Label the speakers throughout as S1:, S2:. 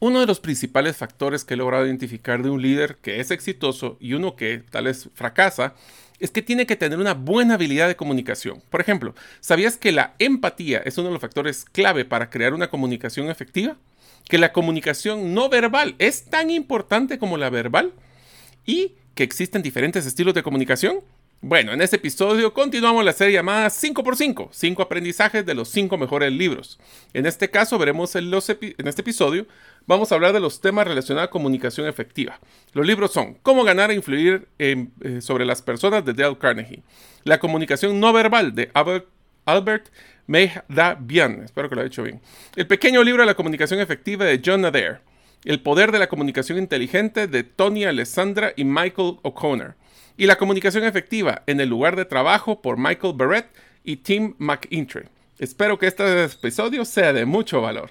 S1: Uno de los principales factores que he logrado identificar de un líder que es exitoso y uno que tal vez fracasa es que tiene que tener una buena habilidad de comunicación. Por ejemplo, ¿sabías que la empatía es uno de los factores clave para crear una comunicación efectiva? Que la comunicación no verbal es tan importante como la verbal y que existen diferentes estilos de comunicación. Bueno, en este episodio continuamos la serie llamada 5x5, 5 aprendizajes de los 5 mejores libros. En este caso veremos en, este episodio, vamos a hablar de los temas relacionados a comunicación efectiva. Los libros son Cómo ganar e influir eh, sobre las personas de Dale Carnegie, La comunicación no verbal de Albert, Albert Bien, espero que lo haya hecho bien. El pequeño libro de la comunicación efectiva de John Adair. El poder de la comunicación inteligente de Tony Alessandra y Michael O'Connor y la comunicación efectiva en el lugar de trabajo por Michael Barrett y Tim McIntyre. Espero que este episodio sea de mucho valor.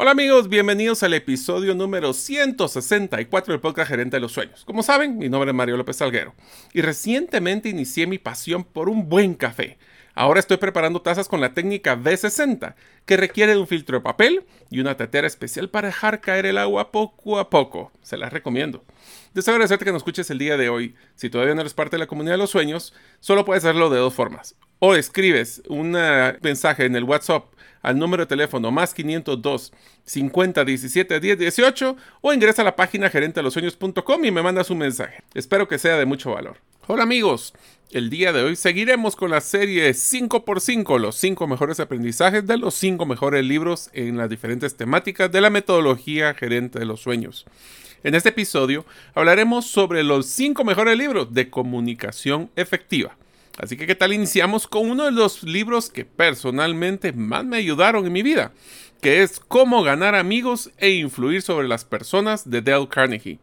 S1: Hola amigos, bienvenidos al episodio número 164 del podcast Gerente de los Sueños. Como saben, mi nombre es Mario López Salguero y recientemente inicié mi pasión por un buen café. Ahora estoy preparando tazas con la técnica V60, que requiere de un filtro de papel y una tetera especial para dejar caer el agua poco a poco. Se las recomiendo. Deseo agradecerte que nos escuches el día de hoy. Si todavía no eres parte de la comunidad de los sueños, solo puedes hacerlo de dos formas. O escribes un mensaje en el WhatsApp al número de teléfono más 502 50 17 10 18 o ingresa a la página gerentelosueños.com y me mandas un mensaje. Espero que sea de mucho valor. Hola amigos, el día de hoy seguiremos con la serie 5x5, los 5 mejores aprendizajes de los 5 mejores libros en las diferentes temáticas de la metodología gerente de los sueños. En este episodio hablaremos sobre los 5 mejores libros de comunicación efectiva. Así que, ¿qué tal iniciamos con uno de los libros que personalmente más me ayudaron en mi vida? Que es Cómo ganar amigos e influir sobre las personas de Dale Carnegie.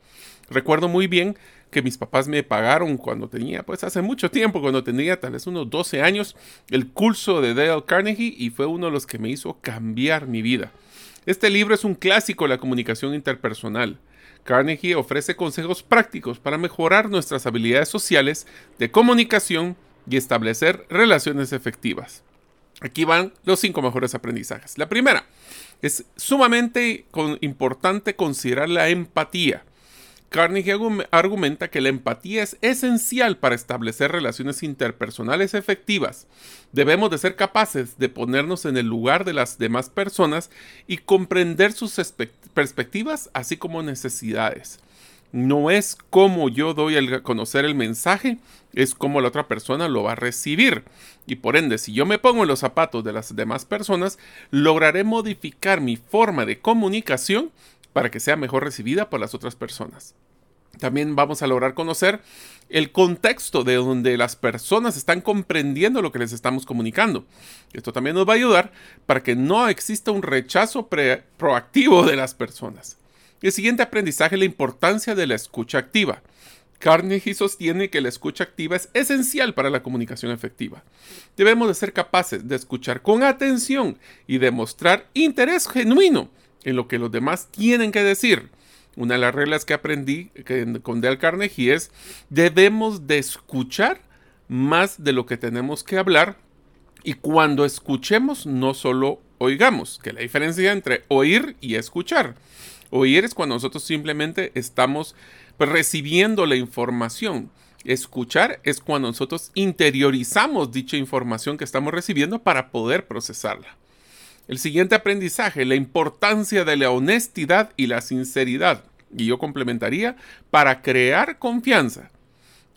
S1: Recuerdo muy bien que mis papás me pagaron cuando tenía, pues hace mucho tiempo, cuando tenía tal vez unos 12 años, el curso de Dale Carnegie y fue uno de los que me hizo cambiar mi vida. Este libro es un clásico de la comunicación interpersonal. Carnegie ofrece consejos prácticos para mejorar nuestras habilidades sociales de comunicación y establecer relaciones efectivas. Aquí van los cinco mejores aprendizajes. La primera, es sumamente importante considerar la empatía. Carnegie argumenta que la empatía es esencial para establecer relaciones interpersonales efectivas. Debemos de ser capaces de ponernos en el lugar de las demás personas y comprender sus perspectivas así como necesidades. No es como yo doy a conocer el mensaje, es como la otra persona lo va a recibir. Y por ende, si yo me pongo en los zapatos de las demás personas, lograré modificar mi forma de comunicación para que sea mejor recibida por las otras personas. También vamos a lograr conocer el contexto de donde las personas están comprendiendo lo que les estamos comunicando. Esto también nos va a ayudar para que no exista un rechazo proactivo de las personas. El siguiente aprendizaje es la importancia de la escucha activa. Carnegie sostiene que la escucha activa es esencial para la comunicación efectiva. Debemos de ser capaces de escuchar con atención y demostrar interés genuino en lo que los demás tienen que decir una de las reglas que aprendí con Dale Carnegie es debemos de escuchar más de lo que tenemos que hablar y cuando escuchemos no solo oigamos, que la diferencia entre oír y escuchar. Oír es cuando nosotros simplemente estamos recibiendo la información. Escuchar es cuando nosotros interiorizamos dicha información que estamos recibiendo para poder procesarla. El siguiente aprendizaje, la importancia de la honestidad y la sinceridad. Y yo complementaría para crear confianza.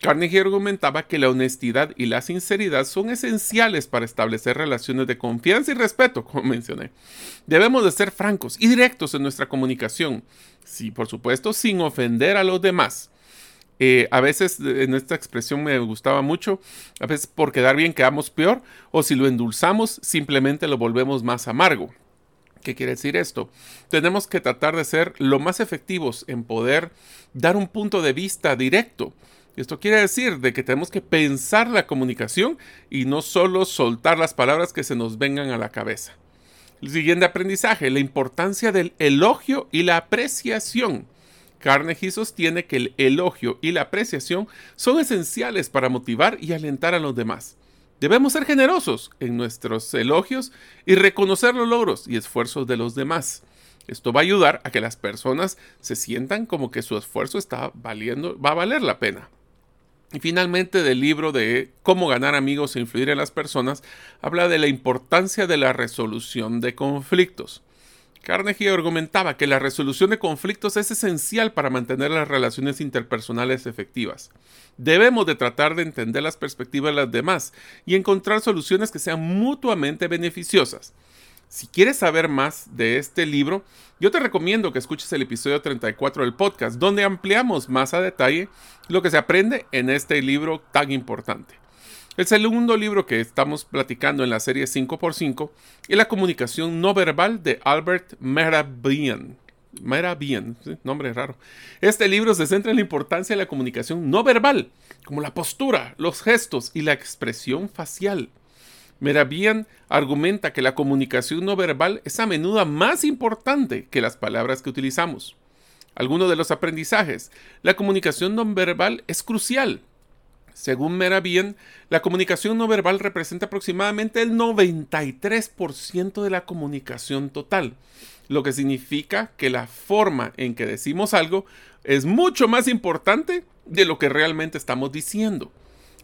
S1: Carnegie argumentaba que la honestidad y la sinceridad son esenciales para establecer relaciones de confianza y respeto, como mencioné. Debemos de ser francos y directos en nuestra comunicación, sí, por supuesto, sin ofender a los demás. Eh, a veces en esta expresión me gustaba mucho, a veces por quedar bien quedamos peor, o si lo endulzamos, simplemente lo volvemos más amargo. ¿Qué quiere decir esto? Tenemos que tratar de ser lo más efectivos en poder dar un punto de vista directo. Esto quiere decir de que tenemos que pensar la comunicación y no solo soltar las palabras que se nos vengan a la cabeza. El siguiente aprendizaje, la importancia del elogio y la apreciación. Carnegie sostiene que el elogio y la apreciación son esenciales para motivar y alentar a los demás. Debemos ser generosos en nuestros elogios y reconocer los logros y esfuerzos de los demás. Esto va a ayudar a que las personas se sientan como que su esfuerzo está valiendo, va a valer la pena. Y finalmente del libro de Cómo ganar amigos e influir en las personas, habla de la importancia de la resolución de conflictos. Carnegie argumentaba que la resolución de conflictos es esencial para mantener las relaciones interpersonales efectivas. Debemos de tratar de entender las perspectivas de las demás y encontrar soluciones que sean mutuamente beneficiosas. Si quieres saber más de este libro, yo te recomiendo que escuches el episodio 34 del podcast, donde ampliamos más a detalle lo que se aprende en este libro tan importante. El segundo libro que estamos platicando en la serie 5x5 es La comunicación no verbal de Albert Mehrabian. Mehrabian, nombre raro. Este libro se centra en la importancia de la comunicación no verbal, como la postura, los gestos y la expresión facial. Merabian argumenta que la comunicación no verbal es a menudo más importante que las palabras que utilizamos. Algunos de los aprendizajes. La comunicación no verbal es crucial según Merabian, la comunicación no verbal representa aproximadamente el 93% de la comunicación total, lo que significa que la forma en que decimos algo es mucho más importante de lo que realmente estamos diciendo.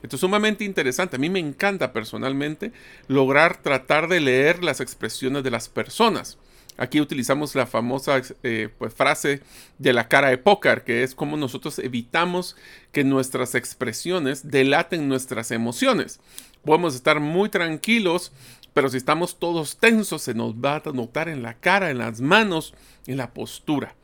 S1: Esto es sumamente interesante. A mí me encanta personalmente lograr tratar de leer las expresiones de las personas. Aquí utilizamos la famosa eh, pues, frase de la cara de póker, que es como nosotros evitamos que nuestras expresiones delaten nuestras emociones. Podemos estar muy tranquilos, pero si estamos todos tensos, se nos va a notar en la cara, en las manos, en la postura.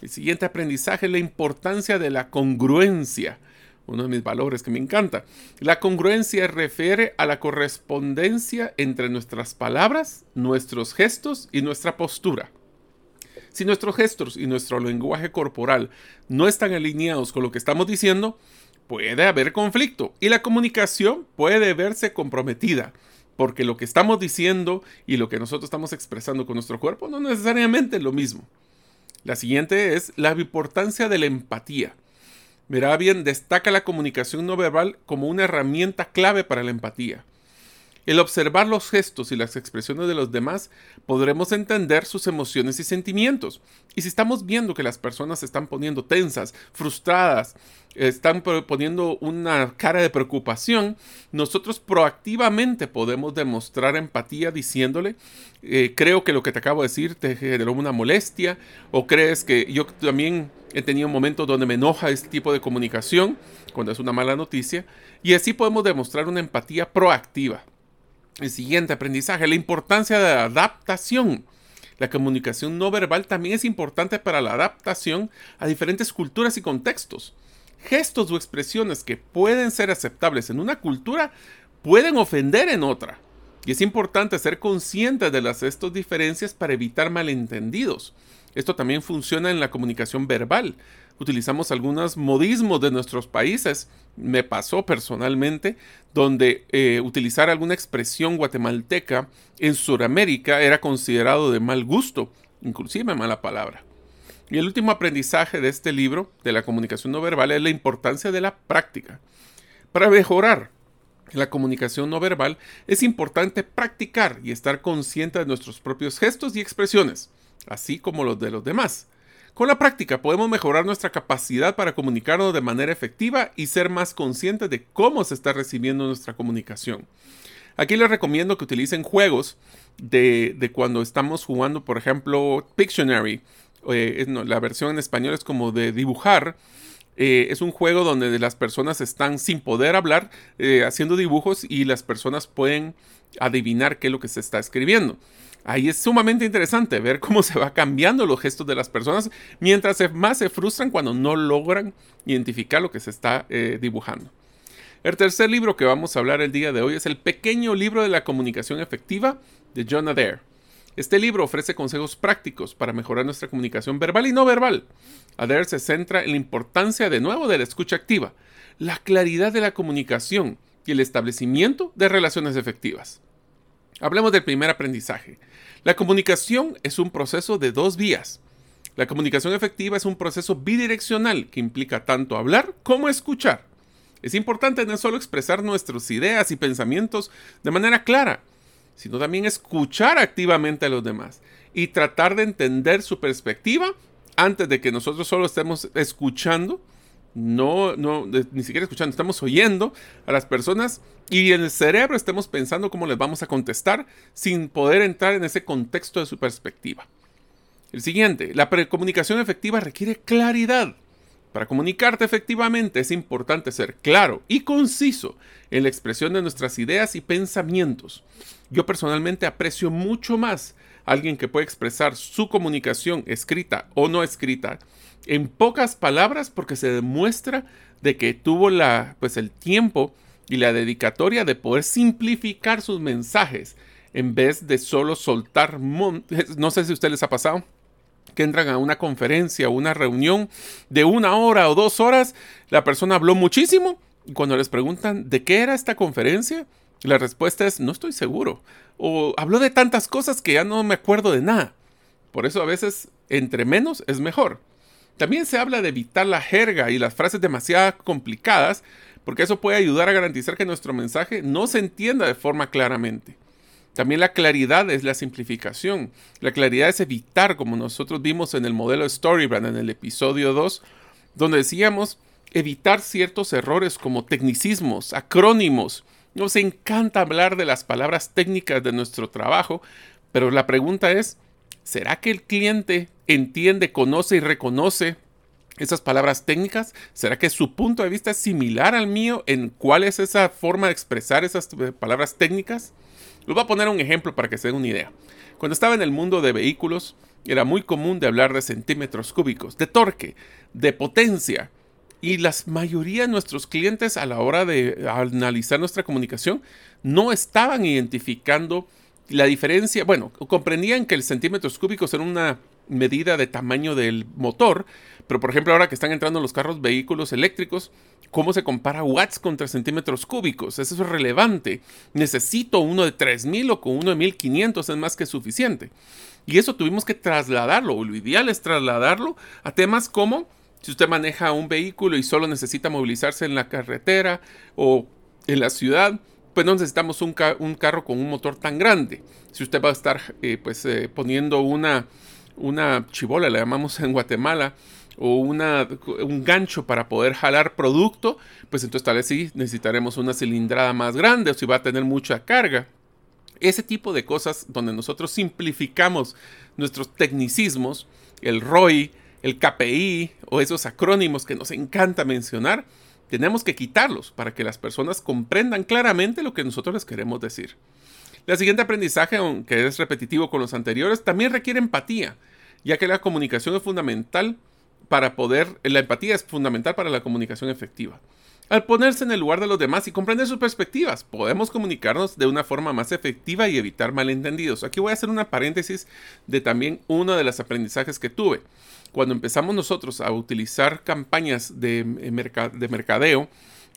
S1: El siguiente aprendizaje es la importancia de la congruencia uno de mis valores que me encanta. La congruencia refiere a la correspondencia entre nuestras palabras, nuestros gestos y nuestra postura. Si nuestros gestos y nuestro lenguaje corporal no están alineados con lo que estamos diciendo, puede haber conflicto y la comunicación puede verse comprometida, porque lo que estamos diciendo y lo que nosotros estamos expresando con nuestro cuerpo no necesariamente es lo mismo. La siguiente es la importancia de la empatía. Merabian destaca la comunicación no verbal como una herramienta clave para la empatía. El observar los gestos y las expresiones de los demás podremos entender sus emociones y sentimientos. Y si estamos viendo que las personas se están poniendo tensas, frustradas, están poniendo una cara de preocupación, nosotros proactivamente podemos demostrar empatía diciéndole, eh, creo que lo que te acabo de decir te generó una molestia, o crees que yo también he tenido momentos donde me enoja este tipo de comunicación, cuando es una mala noticia, y así podemos demostrar una empatía proactiva. El siguiente aprendizaje, la importancia de la adaptación. La comunicación no verbal también es importante para la adaptación a diferentes culturas y contextos. Gestos o expresiones que pueden ser aceptables en una cultura pueden ofender en otra. Y es importante ser consciente de las estas diferencias para evitar malentendidos. Esto también funciona en la comunicación verbal. Utilizamos algunos modismos de nuestros países. Me pasó personalmente donde eh, utilizar alguna expresión guatemalteca en Sudamérica era considerado de mal gusto, inclusive mala palabra. Y el último aprendizaje de este libro, de la comunicación no verbal, es la importancia de la práctica. Para mejorar la comunicación no verbal, es importante practicar y estar consciente de nuestros propios gestos y expresiones, así como los de los demás. Con la práctica podemos mejorar nuestra capacidad para comunicarnos de manera efectiva y ser más conscientes de cómo se está recibiendo nuestra comunicación. Aquí les recomiendo que utilicen juegos de, cuando estamos jugando, por ejemplo, Pictionary. Eh, la versión en español es como de dibujar. Eh, es un juego donde las personas están sin poder hablar, eh, haciendo dibujos y las personas pueden adivinar qué es lo que se está escribiendo. Ahí es sumamente interesante ver cómo se va cambiando los gestos de las personas mientras más se frustran cuando no logran identificar lo que se está dibujando. El tercer libro que vamos a hablar el día de hoy es El pequeño libro de la comunicación efectiva de John Adair. Este libro ofrece consejos prácticos para mejorar nuestra comunicación verbal y no verbal. Adair se centra en la importancia de nuevo de la escucha activa, la claridad de la comunicación y el establecimiento de relaciones efectivas. Hablemos del primer aprendizaje. La comunicación es un proceso de dos vías. La comunicación efectiva es un proceso bidireccional que implica tanto hablar como escuchar. Es importante no solo expresar nuestras ideas y pensamientos de manera clara, sino también escuchar activamente a los demás y tratar de entender su perspectiva antes de que nosotros solo estemos escuchando, no, no, ni siquiera escuchando, estamos oyendo a las personas y en el cerebro estemos pensando cómo les vamos a contestar sin poder entrar en ese contexto de su perspectiva. El siguiente, la comunicación efectiva requiere claridad. Para comunicarte efectivamente es importante ser claro y conciso en la expresión de nuestras ideas y pensamientos. Yo personalmente aprecio mucho más alguien que puede expresar su comunicación escrita o no escrita en pocas palabras porque se demuestra de que tuvo la, pues el tiempo y la dedicatoria de poder simplificar sus mensajes en vez de solo soltar, no sé si a ustedes les ha pasado, que entran a una conferencia o una reunión de una hora o dos horas, la persona habló muchísimo y cuando les preguntan de qué era esta conferencia, la respuesta es no estoy seguro. O habló de tantas cosas que ya no me acuerdo de nada. Por eso a veces entre menos es mejor. También se habla de evitar la jerga y las frases demasiado complicadas, porque eso puede ayudar a garantizar que nuestro mensaje no se entienda de forma claramente. También la claridad es la simplificación. La claridad es evitar, como nosotros vimos en el modelo Storybrand en el episodio 2, donde decíamos evitar ciertos errores como tecnicismos, acrónimos. Nos encanta hablar de las palabras técnicas de nuestro trabajo, pero la pregunta es, ¿será que el cliente entiende, conoce y reconoce esas palabras técnicas? ¿Será que su punto de vista es similar al mío en cuál es esa forma de expresar esas palabras técnicas? Les voy a poner un ejemplo para que se den una idea. Cuando estaba en el mundo de vehículos, era muy común de hablar de centímetros cúbicos, de torque, de potencia. Y la mayoría de nuestros clientes a la hora de analizar nuestra comunicación no estaban identificando la diferencia, bueno, comprendían que el centímetros cúbicos era una medida de tamaño del motor, pero por ejemplo ahora que están entrando los carros vehículos eléctricos, ¿cómo se compara watts contra centímetros cúbicos? Eso es relevante. Necesito uno de 3000 o con uno de 1500 es más que suficiente. Y eso tuvimos que trasladarlo, lo ideal es trasladarlo a temas como si usted maneja un vehículo y solo necesita movilizarse en la carretera o en la ciudad, pues no necesitamos un, carro con un motor tan grande. Si usted va a estar eh, pues eh, poniendo una una chibola, le llamamos en Guatemala, o una, un gancho para poder jalar producto, pues entonces tal vez sí necesitaremos una cilindrada más grande o si va a tener mucha carga. Ese tipo de cosas donde nosotros simplificamos nuestros tecnicismos, el ROI, el KPI o esos acrónimos que nos encanta mencionar, tenemos que quitarlos para que las personas comprendan claramente lo que nosotros les queremos decir. El siguiente aprendizaje, aunque es repetitivo con los anteriores, también requiere empatía, ya que la comunicación es fundamental para poder, la empatía es fundamental para la comunicación efectiva. Al ponerse en el lugar de los demás y comprender sus perspectivas, podemos comunicarnos de una forma más efectiva y evitar malentendidos. Aquí voy a hacer una paréntesis de también uno de los aprendizajes que tuve. Cuando empezamos nosotros a utilizar campañas de, de mercadeo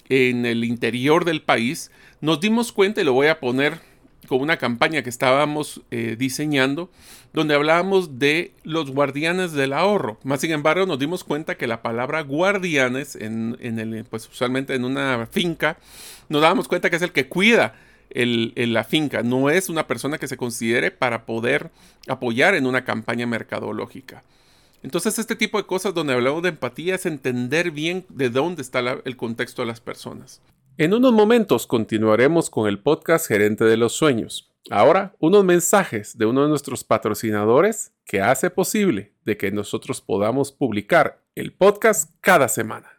S1: en el interior del país, nos dimos cuenta, y lo voy a poner con una campaña que estábamos eh, diseñando donde hablábamos de los guardianes del ahorro. Más sin embargo, nos dimos cuenta que la palabra guardianes, en, el, pues usualmente en una finca, nos dábamos cuenta que es el que cuida el, la finca, no es una persona que se considere para poder apoyar en una campaña mercadológica. Entonces este tipo de cosas donde hablamos de empatía es entender bien de dónde está el contexto de las personas. En unos momentos continuaremos con el podcast Gerente de los Sueños. Ahora, unos mensajes de uno de nuestros patrocinadores que hace posible de que nosotros podamos publicar el podcast cada semana.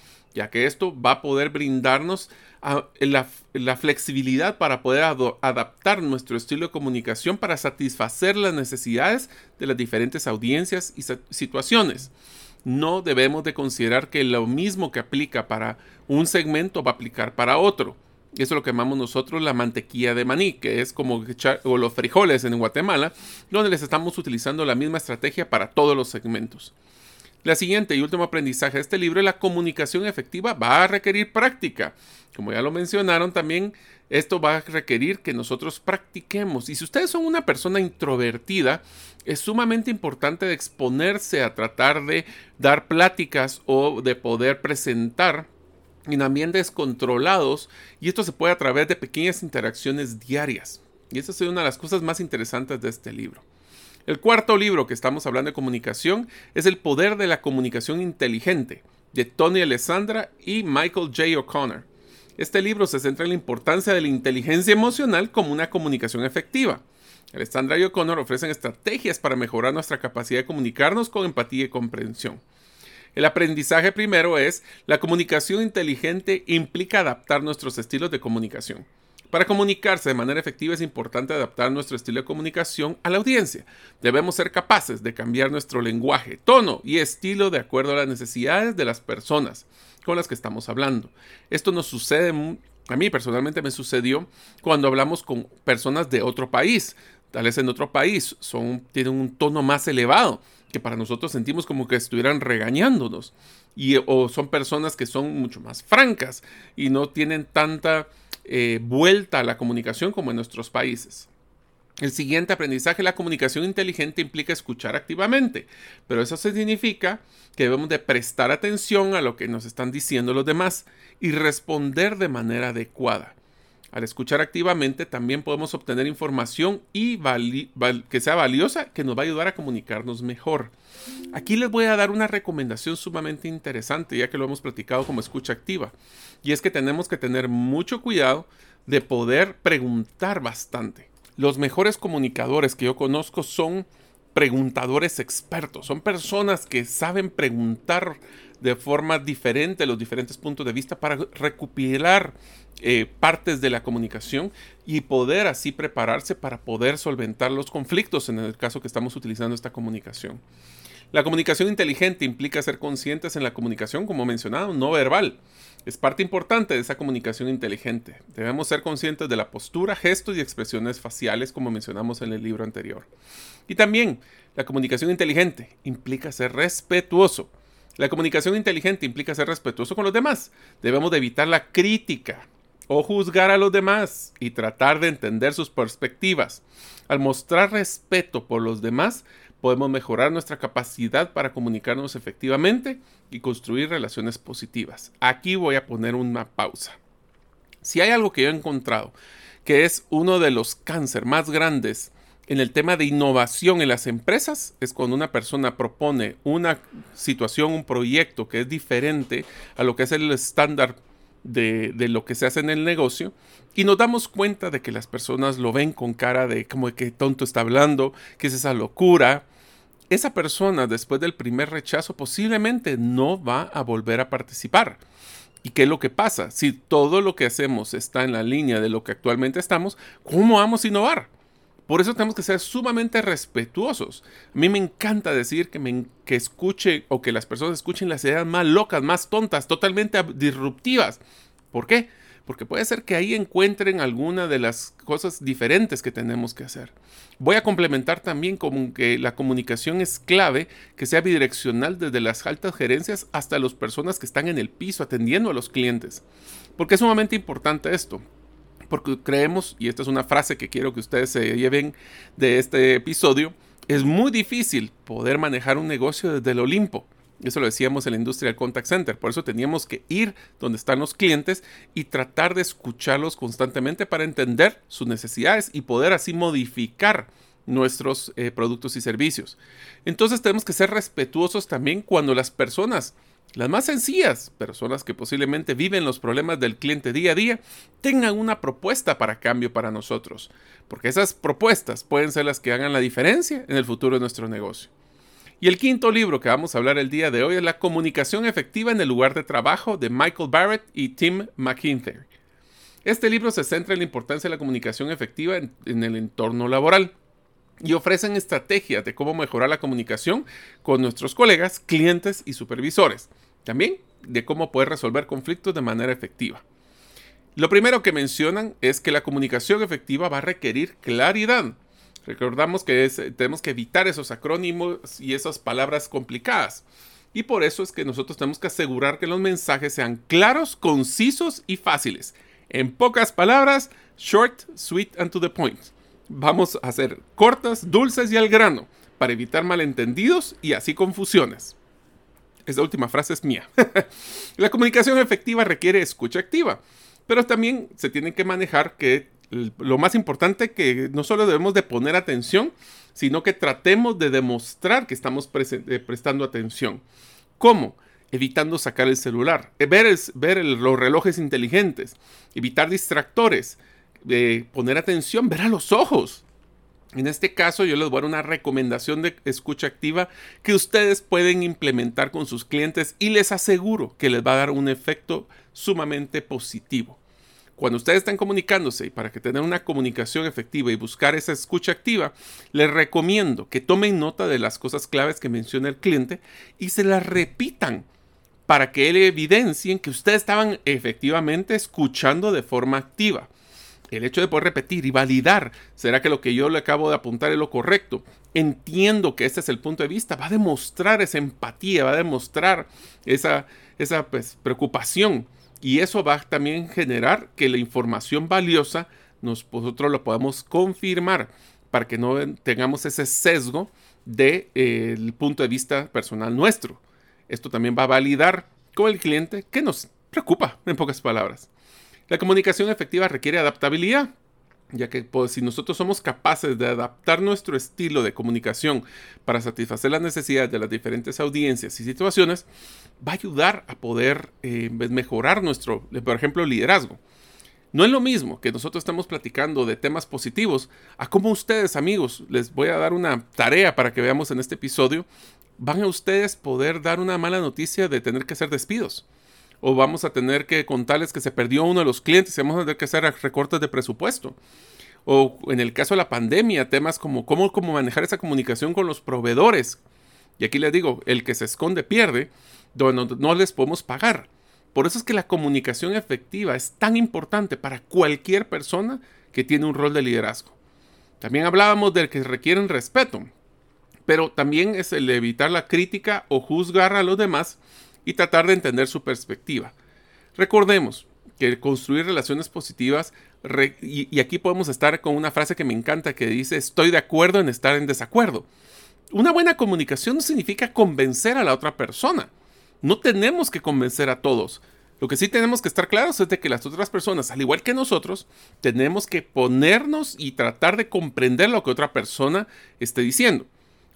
S1: ya que esto va a poder brindarnos la, flexibilidad para poder adaptar nuestro estilo de comunicación para satisfacer las necesidades de las diferentes audiencias y situaciones. No debemos de considerar que lo mismo que aplica para un segmento va a aplicar para otro. Eso es lo que llamamos nosotros la mantequilla de maní, que es como los frijoles en Guatemala, donde les estamos utilizando la misma estrategia para todos los segmentos. La siguiente y último aprendizaje de este libro es la comunicación efectiva va a requerir práctica. Como ya lo mencionaron también, esto va a requerir que nosotros practiquemos. Y si ustedes son una persona introvertida, es sumamente importante exponerse a tratar de dar pláticas o de poder presentar en ambientes controlados. Y esto se puede a través de pequeñas interacciones diarias. Y esa es una de las cosas más interesantes de este libro. El cuarto libro que estamos hablando de comunicación es El poder de la comunicación inteligente, de Tony Alessandra y Michael J. O'Connor. Este libro se centra en la importancia de la inteligencia emocional como una comunicación efectiva. Alessandra y O'Connor ofrecen estrategias para mejorar nuestra capacidad de comunicarnos con empatía y comprensión. El aprendizaje primero es, la comunicación inteligente implica adaptar nuestros estilos de comunicación. Para comunicarse de manera efectiva es importante adaptar nuestro estilo de comunicación a la audiencia. Debemos ser capaces de cambiar nuestro lenguaje, tono y estilo de acuerdo a las necesidades de las personas con las que estamos hablando. Esto nos sucede, a mí personalmente me sucedió cuando hablamos con personas de otro país. Tal vez en otro país son, tienen un tono más elevado que para nosotros sentimos como que estuvieran regañándonos. Y, o son personas que son mucho más francas y no tienen tanta eh, vuelta a la comunicación como en nuestros países. El siguiente aprendizaje, la comunicación inteligente implica escuchar activamente, pero eso significa que debemos de prestar atención a lo que nos están diciendo los demás y responder de manera adecuada. Al escuchar activamente también podemos obtener información y que sea valiosa que nos va a ayudar a comunicarnos mejor. Aquí les voy a dar una recomendación sumamente interesante ya que lo hemos platicado como escucha activa. Y es que tenemos que tener mucho cuidado de poder preguntar bastante. Los mejores comunicadores que yo conozco son preguntadores expertos, son personas que saben preguntar de forma diferente los diferentes puntos de vista para recopilar eh, partes de la comunicación y poder así prepararse para poder solventar los conflictos en el caso que estamos utilizando esta comunicación. La comunicación inteligente implica ser conscientes en la comunicación, como mencionado, no verbal. Es parte importante de esa comunicación inteligente. Debemos ser conscientes de la postura, gestos y expresiones faciales, como mencionamos en el libro anterior. Y también, la comunicación inteligente implica ser respetuoso. La comunicación inteligente implica ser respetuoso con los demás. Debemos de evitar la crítica o juzgar a los demás y tratar de entender sus perspectivas. Al mostrar respeto por los demás, podemos mejorar nuestra capacidad para comunicarnos efectivamente y construir relaciones positivas. Aquí voy a poner una pausa. Si hay algo que yo he encontrado que es uno de los cánceres más grandes en el tema de innovación en las empresas, es cuando una persona propone una situación, un proyecto que es diferente a lo que es el estándar de, de, lo que se hace en el negocio y nos damos cuenta de que las personas lo ven con cara de como de que tonto está hablando, que es esa locura, esa persona después del primer rechazo posiblemente no va a volver a participar. ¿Y qué es lo que pasa? Si todo lo que hacemos está en la línea de lo que actualmente estamos, ¿cómo vamos a innovar? Por eso tenemos que ser sumamente respetuosos. A mí me encanta decir que, me, que escuche o que las personas escuchen las ideas más locas, más tontas, totalmente disruptivas. ¿Por qué? Porque puede ser que ahí encuentren alguna de las cosas diferentes que tenemos que hacer. Voy a complementar también como que la comunicación es clave, que sea bidireccional desde las altas gerencias hasta las personas que están en el piso atendiendo a los clientes. Porque es sumamente importante esto porque creemos, y esta es una frase que quiero que ustedes se lleven de este episodio, es muy difícil poder manejar un negocio desde el Olimpo. Eso lo decíamos en la industria del contact center. Por eso teníamos que ir donde están los clientes y tratar de escucharlos constantemente para entender sus necesidades y poder así modificar nuestros eh, productos y servicios. Entonces tenemos que ser respetuosos también cuando las personas las más sencillas, personas que posiblemente viven los problemas del cliente día a día, tengan una propuesta para cambio para nosotros, porque esas propuestas pueden ser las que hagan la diferencia en el futuro de nuestro negocio. Y el quinto libro que vamos a hablar el día de hoy es La comunicación efectiva en el lugar de trabajo de Michael Barrett y Tim McIntyre. Este libro se centra en la importancia de la comunicación efectiva en, en el entorno laboral y ofrecen estrategias de cómo mejorar la comunicación con nuestros colegas, clientes y supervisores. También de cómo poder resolver conflictos de manera efectiva. Lo primero que mencionan es que la comunicación efectiva va a requerir claridad. Recordamos que tenemos que evitar esos acrónimos y esas palabras complicadas. Y por eso es que nosotros tenemos que asegurar que los mensajes sean claros, concisos y fáciles. En pocas palabras, short, sweet and to the point. Vamos a hacer cortas, dulces y al grano para evitar malentendidos y así confusiones. Esta última frase es mía. la comunicación efectiva requiere escucha activa, pero también se tiene que manejar que lo más importante que no solo debemos de poner atención, sino que tratemos de demostrar que estamos eh, prestando atención. ¿Cómo? Evitando sacar el celular, eh, ver, ver los relojes inteligentes, evitar distractores, eh, poner atención, ver a los ojos. En este caso yo les voy a dar una recomendación de escucha activa que ustedes pueden implementar con sus clientes y les aseguro que les va a dar un efecto sumamente positivo. Cuando ustedes están comunicándose y para que tengan una comunicación efectiva y buscar esa escucha activa, les recomiendo que tomen nota de las cosas claves que menciona el cliente y se las repitan para que él evidencien que ustedes estaban efectivamente escuchando de forma activa el hecho de poder repetir y validar, ¿será que lo que yo le acabo de apuntar es lo correcto? Entiendo que este es el punto de vista, va a demostrar esa empatía, va a demostrar esa, esa pues, preocupación. Y eso va a también generar que la información valiosa nosotros lo podamos confirmar para que no tengamos ese sesgo del de, eh, punto de vista personal nuestro. Esto también va a validar con el cliente que nos preocupa, en pocas palabras. La comunicación efectiva requiere adaptabilidad, ya que pues, si nosotros somos capaces de adaptar nuestro estilo de comunicación para satisfacer las necesidades de las diferentes audiencias y situaciones, va a ayudar a poder eh, mejorar nuestro, por ejemplo, liderazgo. No es lo mismo que nosotros estemos platicando de temas positivos a cómo ustedes, amigos, les voy a dar una tarea para que veamos en este episodio, van a poder dar una mala noticia de tener que hacer despidos o vamos a tener que contarles que se perdió uno de los clientes y vamos a tener que hacer recortes de presupuesto. O en el caso de la pandemia, temas como cómo, cómo manejar esa comunicación con los proveedores. Y aquí les digo, el que se esconde pierde, donde no les podemos pagar. Por eso es que la comunicación efectiva es tan importante para cualquier persona que tiene un rol de liderazgo. También hablábamos del que requieren respeto, pero también es el evitar la crítica o juzgar a los demás y tratar de entender su perspectiva. Recordemos que construir relaciones positivas, y, aquí podemos estar con una frase que me encanta que dice estoy de acuerdo en estar en desacuerdo. Una buena comunicación no significa convencer a la otra persona. No tenemos que convencer a todos. Lo que sí tenemos que estar claros es de que las otras personas, al igual que nosotros, tenemos que ponernos y tratar de comprender lo que otra persona esté diciendo.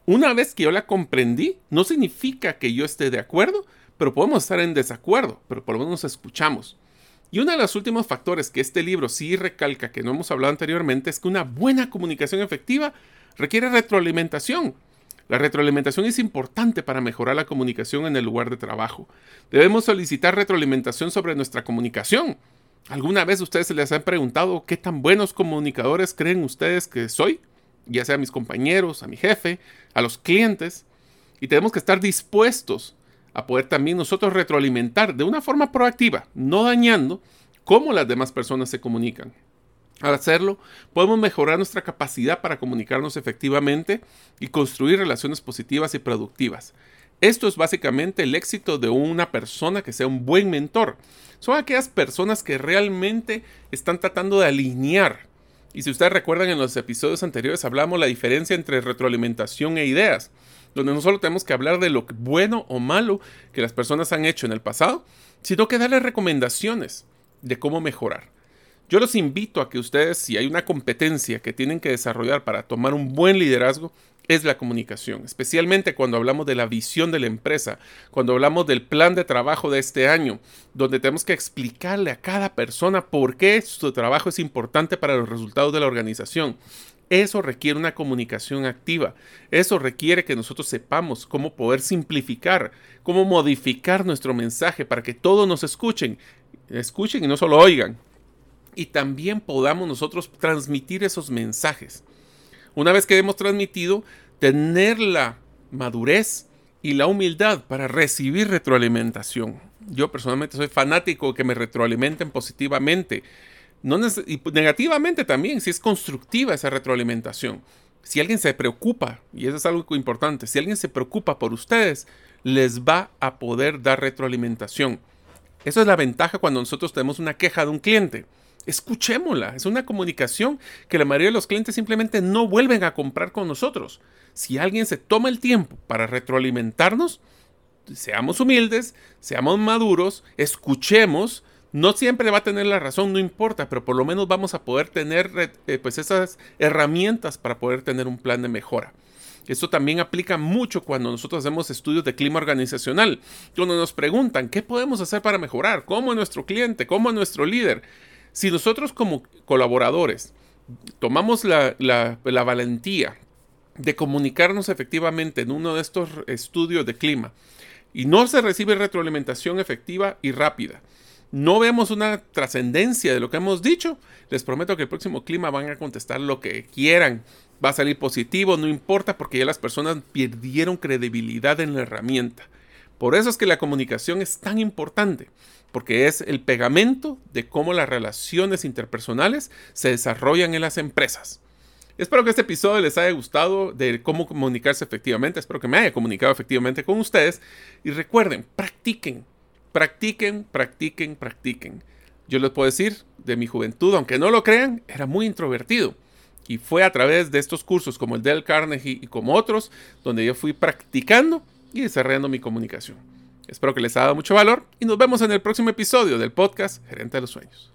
S1: Una vez que yo la comprendí, no significa que yo esté de acuerdo, pero podemos estar en desacuerdo, pero por lo menos nos escuchamos. Y uno de los últimos factores que este libro sí recalca, que no hemos hablado anteriormente, es que una buena comunicación efectiva requiere retroalimentación. La retroalimentación es importante para mejorar la comunicación en el lugar de trabajo. Debemos solicitar retroalimentación sobre nuestra comunicación. ¿Alguna vez ustedes se les han preguntado qué tan buenos comunicadores creen ustedes que soy? ya sea a mis compañeros, a mi jefe, a los clientes, y tenemos que estar dispuestos a poder también nosotros retroalimentar de una forma proactiva, no dañando cómo las demás personas se comunican. Al hacerlo, podemos mejorar nuestra capacidad para comunicarnos efectivamente y construir relaciones positivas y productivas. Esto es básicamente el éxito de una persona que sea un buen mentor. Son aquellas personas que realmente están tratando de alinear. Y si ustedes recuerdan en los episodios anteriores hablamos la diferencia entre retroalimentación e ideas, donde no solo tenemos que hablar de lo bueno o malo que las personas han hecho en el pasado, sino que darles recomendaciones de cómo mejorar. Yo los invito a que ustedes, si hay una competencia que tienen que desarrollar para tomar un buen liderazgo, es la comunicación, especialmente cuando hablamos de la visión de la empresa, cuando hablamos del plan de trabajo de este año, donde tenemos que explicarle a cada persona por qué su trabajo es importante para los resultados de la organización. Eso requiere una comunicación activa. Eso requiere que nosotros sepamos cómo poder simplificar, cómo modificar nuestro mensaje para que todos nos escuchen, escuchen y no solo oigan. Y también podamos nosotros transmitir esos mensajes. Una vez que hemos transmitido, tener la madurez y la humildad para recibir retroalimentación. Yo personalmente soy fanático de que me retroalimenten positivamente. No y negativamente también, si es constructiva esa retroalimentación. Si alguien se preocupa, y eso es algo importante, si alguien se preocupa por ustedes, les va a poder dar retroalimentación. Eso es la ventaja cuando nosotros tenemos una queja de un cliente escuchémosla. Es una comunicación que la mayoría de los clientes simplemente no vuelven a comprar con nosotros. Si alguien se toma el tiempo para retroalimentarnos, seamos humildes, seamos maduros, escuchemos. No siempre va a tener la razón, no importa, pero por lo menos vamos a poder tener eh, pues esas herramientas para poder tener un plan de mejora. Esto también aplica mucho cuando nosotros hacemos estudios de clima organizacional, donde nos preguntan qué podemos hacer para mejorar, cómo a nuestro cliente, cómo a nuestro líder. Si nosotros como colaboradores tomamos la, valentía de comunicarnos efectivamente en uno de estos estudios de clima y no se recibe retroalimentación efectiva y rápida, no vemos una trascendencia de lo que hemos dicho, les prometo que el próximo clima van a contestar lo que quieran. Va a salir positivo, no importa, porque ya las personas perdieron credibilidad en la herramienta. Por eso es que la comunicación es tan importante porque es el pegamento de cómo las relaciones interpersonales se desarrollan en las empresas. Espero que este episodio les haya gustado de cómo comunicarse efectivamente. Espero que me haya comunicado efectivamente con ustedes. Y recuerden, practiquen, practiquen, practiquen, practiquen. Yo les puedo decir, de mi juventud, aunque no lo crean, era muy introvertido. Y fue a través de estos cursos como el del Carnegie y como otros, donde yo fui practicando y desarrollando mi comunicación. Espero que les haya dado mucho valor y nos vemos en el próximo episodio del podcast Gerente de los Sueños.